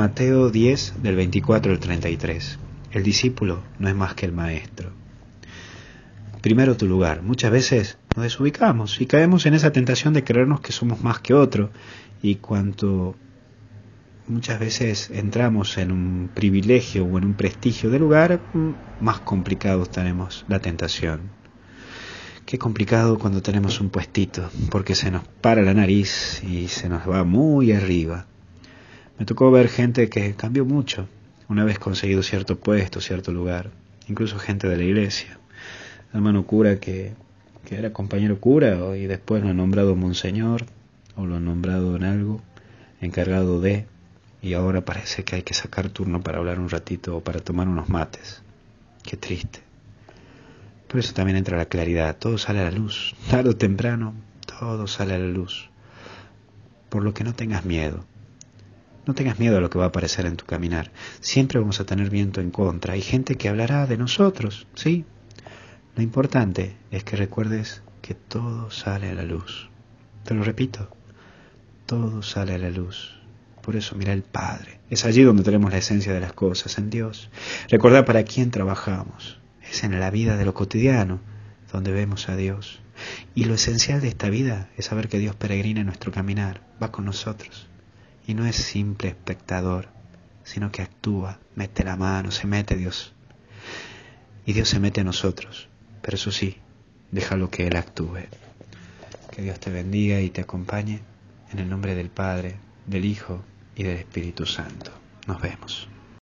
Mateo 10 del 24 al 33. El discípulo no es más que el maestro. Primero tu lugar. Muchas veces nos desubicamos y caemos en esa tentación de creernos que somos más que otro y cuanto muchas veces entramos en un privilegio o en un prestigio de lugar, más complicado tenemos la tentación. Qué complicado cuando tenemos un puestito, porque se nos para la nariz y se nos va muy arriba. Me tocó ver gente que cambió mucho una vez conseguido cierto puesto, cierto lugar, incluso gente de la iglesia. Hermano cura que, que era compañero cura y después lo han nombrado monseñor o lo han nombrado en algo, encargado de, y ahora parece que hay que sacar turno para hablar un ratito o para tomar unos mates. Qué triste. Por eso también entra la claridad, todo sale a la luz, tarde o temprano, todo sale a la luz. Por lo que no tengas miedo, no tengas miedo a lo que va a aparecer en tu caminar. Siempre vamos a tener viento en contra. Hay gente que hablará de nosotros, ¿sí? Lo importante es que recuerdes que todo sale a la luz. Te lo repito, todo sale a la luz. Por eso mira el Padre. Es allí donde tenemos la esencia de las cosas, en Dios. Recordar para quién trabajamos. Es en la vida de lo cotidiano donde vemos a Dios. Y lo esencial de esta vida es saber que Dios peregrina en nuestro caminar, va con nosotros y no es simple espectador, sino que actúa, mete la mano, se mete Dios. Y Dios se mete a nosotros, pero eso sí, déjalo que Él actúe. Que Dios te bendiga y te acompañe en el nombre del Padre, del Hijo y del Espíritu Santo. Nos vemos.